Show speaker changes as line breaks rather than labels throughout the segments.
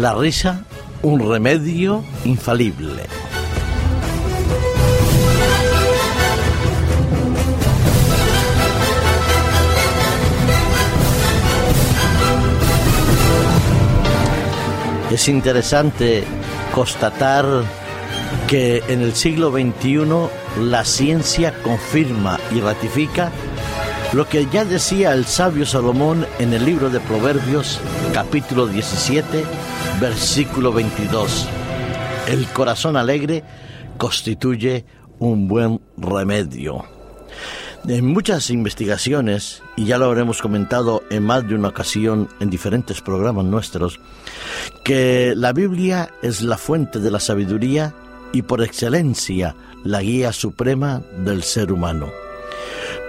La risa, un remedio infalible. Es interesante constatar que en el siglo XXI la ciencia confirma y ratifica lo que ya decía el sabio Salomón en el libro de Proverbios capítulo 17 versículo 22. El corazón alegre constituye un buen remedio. En muchas investigaciones, y ya lo habremos comentado en más de una ocasión en diferentes programas nuestros, que la Biblia es la fuente de la sabiduría y por excelencia la guía suprema del ser humano.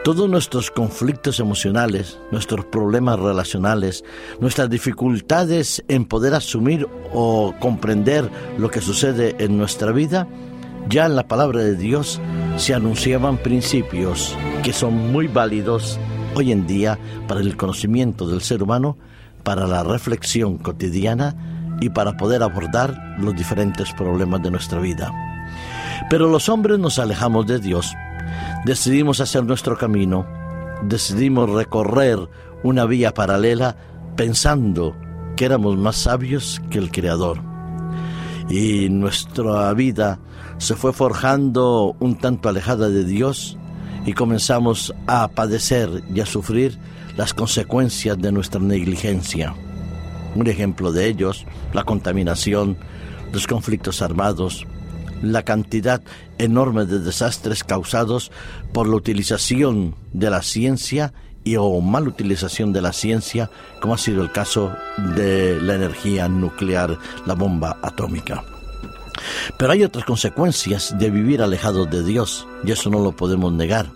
Todos nuestros conflictos emocionales, nuestros problemas relacionales, nuestras dificultades en poder asumir o comprender lo que sucede en nuestra vida, ya en la palabra de Dios se anunciaban principios que son muy válidos hoy en día para el conocimiento del ser humano, para la reflexión cotidiana y para poder abordar los diferentes problemas de nuestra vida. Pero los hombres nos alejamos de Dios, decidimos hacer nuestro camino, decidimos recorrer una vía paralela pensando que éramos más sabios que el Creador. Y nuestra vida se fue forjando un tanto alejada de Dios y comenzamos a padecer y a sufrir las consecuencias de nuestra negligencia. Un ejemplo de ellos, la contaminación, los conflictos armados, la cantidad enorme de desastres causados por la utilización de la ciencia y o mal utilización de la ciencia, como ha sido el caso de la energía nuclear, la bomba atómica. Pero hay otras consecuencias de vivir alejados de Dios, y eso no lo podemos negar.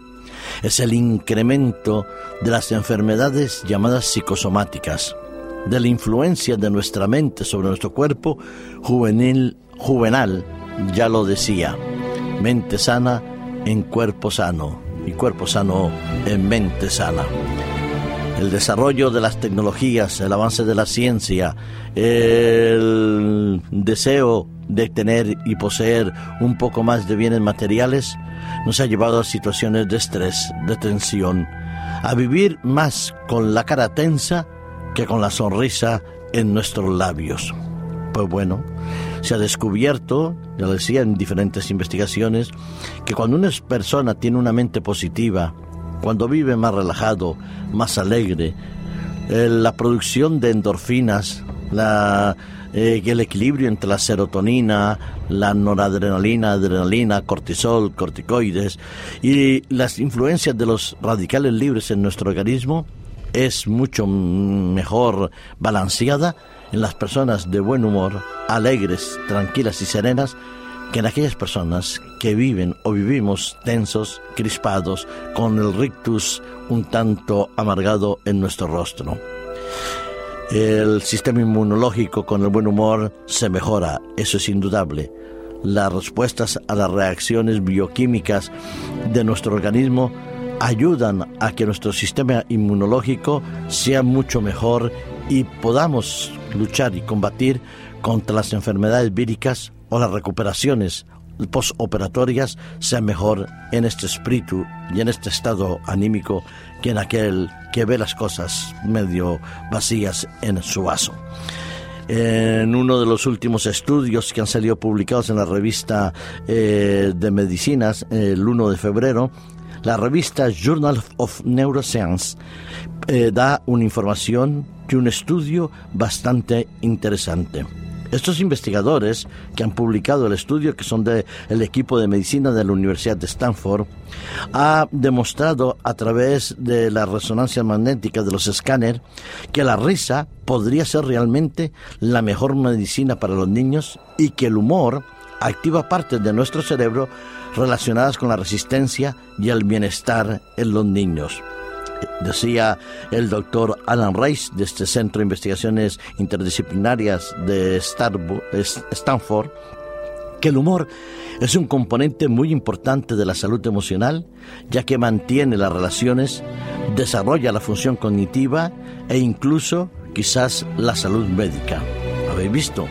Es el incremento de las enfermedades llamadas psicosomáticas, de la influencia de nuestra mente sobre nuestro cuerpo juvenil, juvenal, ya lo decía, mente sana en cuerpo sano y cuerpo sano en mente sana. El desarrollo de las tecnologías, el avance de la ciencia, el deseo de tener y poseer un poco más de bienes materiales nos ha llevado a situaciones de estrés, de tensión, a vivir más con la cara tensa que con la sonrisa en nuestros labios. Pues bueno, se ha descubierto, ya lo decía en diferentes investigaciones, que cuando una persona tiene una mente positiva, cuando vive más relajado, más alegre, eh, la producción de endorfinas, eh, el equilibrio entre la serotonina, la noradrenalina, adrenalina, cortisol, corticoides y las influencias de los radicales libres en nuestro organismo es mucho mejor balanceada en las personas de buen humor, alegres, tranquilas y serenas, que en aquellas personas que viven o vivimos tensos, crispados, con el rictus un tanto amargado en nuestro rostro. El sistema inmunológico con el buen humor se mejora, eso es indudable. Las respuestas a las reacciones bioquímicas de nuestro organismo ayudan a que nuestro sistema inmunológico sea mucho mejor y podamos luchar y combatir contra las enfermedades víricas o las recuperaciones postoperatorias sean mejor en este espíritu y en este estado anímico que en aquel que ve las cosas medio vacías en su vaso. En uno de los últimos estudios que han salido publicados en la revista eh, de medicinas el 1 de febrero, la revista Journal of Neuroscience eh, da una información de un estudio bastante interesante. Estos investigadores que han publicado el estudio, que son del equipo de medicina de la Universidad de Stanford, ha demostrado a través de la resonancia magnética de los escáneres que la risa podría ser realmente la mejor medicina para los niños y que el humor activa partes de nuestro cerebro relacionadas con la resistencia y el bienestar en los niños. Decía el doctor Alan Rice de este Centro de Investigaciones Interdisciplinarias de Stanford que el humor es un componente muy importante de la salud emocional, ya que mantiene las relaciones, desarrolla la función cognitiva e incluso quizás la salud médica. Habéis visto,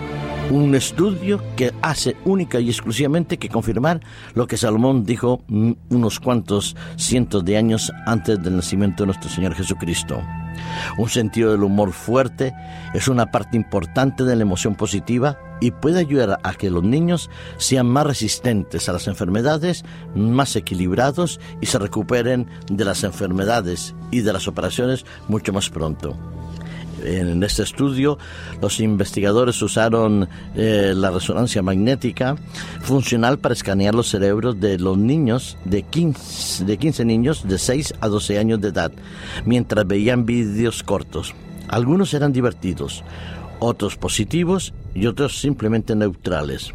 un estudio que hace única y exclusivamente que confirmar lo que Salomón dijo mm, unos cuantos cientos de años antes del nacimiento de nuestro Señor Jesucristo. Un sentido del humor fuerte es una parte importante de la emoción positiva y puede ayudar a que los niños sean más resistentes a las enfermedades, más equilibrados y se recuperen de las enfermedades y de las operaciones mucho más pronto. En este estudio, los investigadores usaron eh, la resonancia magnética funcional para escanear los cerebros de los niños de 15, de 15 niños de 6 a 12 años de edad, mientras veían vídeos cortos. Algunos eran divertidos, otros positivos y otros simplemente neutrales.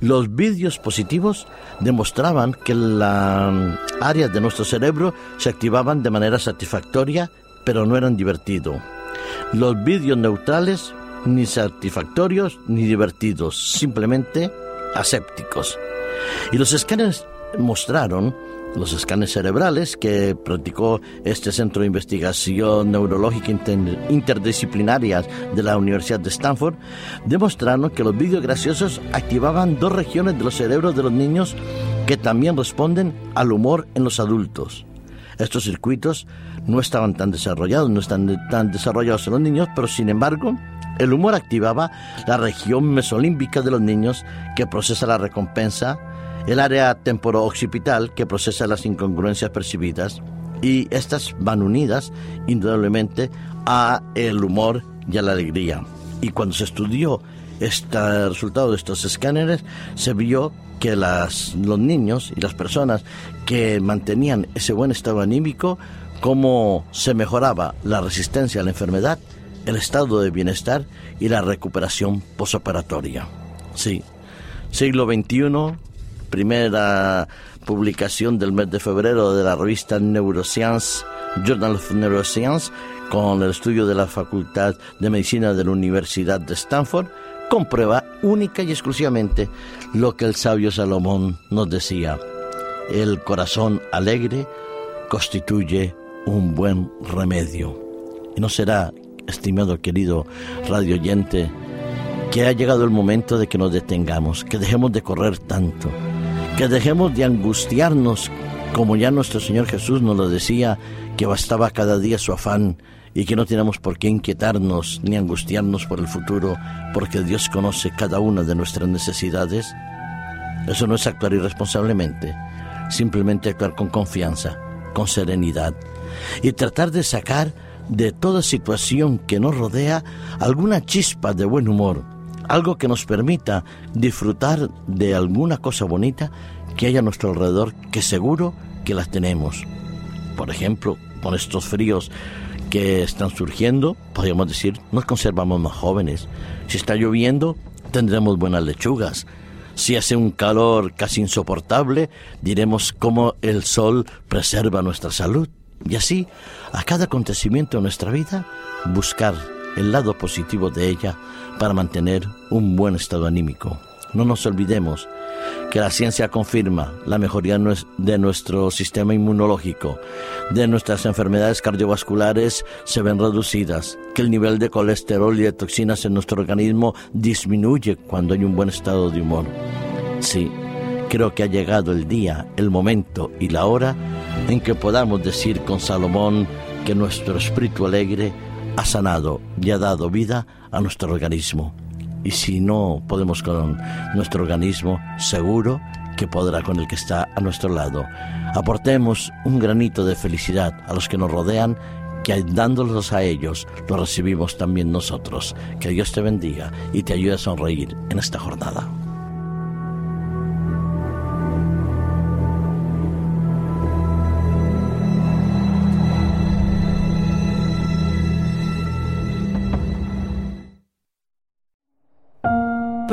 Los vídeos positivos demostraban que las áreas de nuestro cerebro se activaban de manera satisfactoria, pero no eran divertidos. Los vídeos neutrales, ni satisfactorios ni divertidos, simplemente asépticos. Y los escáneres mostraron, los escáneres cerebrales que practicó este Centro de Investigación Neurológica Interdisciplinaria de la Universidad de Stanford, demostraron que los vídeos graciosos activaban dos regiones de los cerebros de los niños que también responden al humor en los adultos. Estos circuitos no estaban tan desarrollados, no están tan desarrollados en los niños, pero sin embargo, el humor activaba la región mesolímbica de los niños que procesa la recompensa, el área temporo-occipital que procesa las incongruencias percibidas y estas van unidas indudablemente a el humor y a la alegría. Y cuando se estudió este resultado de estos escáneres, se vio que las, los niños y las personas que mantenían ese buen estado anímico, cómo se mejoraba la resistencia a la enfermedad, el estado de bienestar y la recuperación posoperatoria. Sí, siglo XXI, primera publicación del mes de febrero de la revista Neuroscience, Journal of Neuroscience, con el estudio de la Facultad de Medicina de la Universidad de Stanford, comprueba única y exclusivamente lo que el sabio Salomón nos decía. El corazón alegre constituye un buen remedio. Y no será, estimado querido radio oyente, que ha llegado el momento de que nos detengamos, que dejemos de correr tanto, que dejemos de angustiarnos, como ya nuestro Señor Jesús nos lo decía, que bastaba cada día su afán y que no tenemos por qué inquietarnos ni angustiarnos por el futuro, porque Dios conoce cada una de nuestras necesidades? Eso no es actuar irresponsablemente, simplemente actuar con confianza, con serenidad y tratar de sacar de toda situación que nos rodea alguna chispa de buen humor, algo que nos permita disfrutar de alguna cosa bonita que haya a nuestro alrededor, que seguro que las tenemos. Por ejemplo, con estos fríos que están surgiendo, podríamos decir, nos conservamos más jóvenes. Si está lloviendo, tendremos buenas lechugas. Si hace un calor casi insoportable, diremos cómo el sol preserva nuestra salud. Y así, a cada acontecimiento de nuestra vida, buscar el lado positivo de ella para mantener un buen estado anímico. No nos olvidemos que la ciencia confirma la mejoría de nuestro sistema inmunológico, de nuestras enfermedades cardiovasculares se ven reducidas, que el nivel de colesterol y de toxinas en nuestro organismo disminuye cuando hay un buen estado de humor. Sí, creo que ha llegado el día, el momento y la hora en que podamos decir con Salomón que nuestro espíritu alegre ha sanado y ha dado vida a nuestro organismo y si no podemos con nuestro organismo, seguro que podrá con el que está a nuestro lado. Aportemos un granito de felicidad a los que nos rodean, que dándolos a ellos, lo recibimos también nosotros. Que Dios te bendiga y te ayude a sonreír en esta jornada.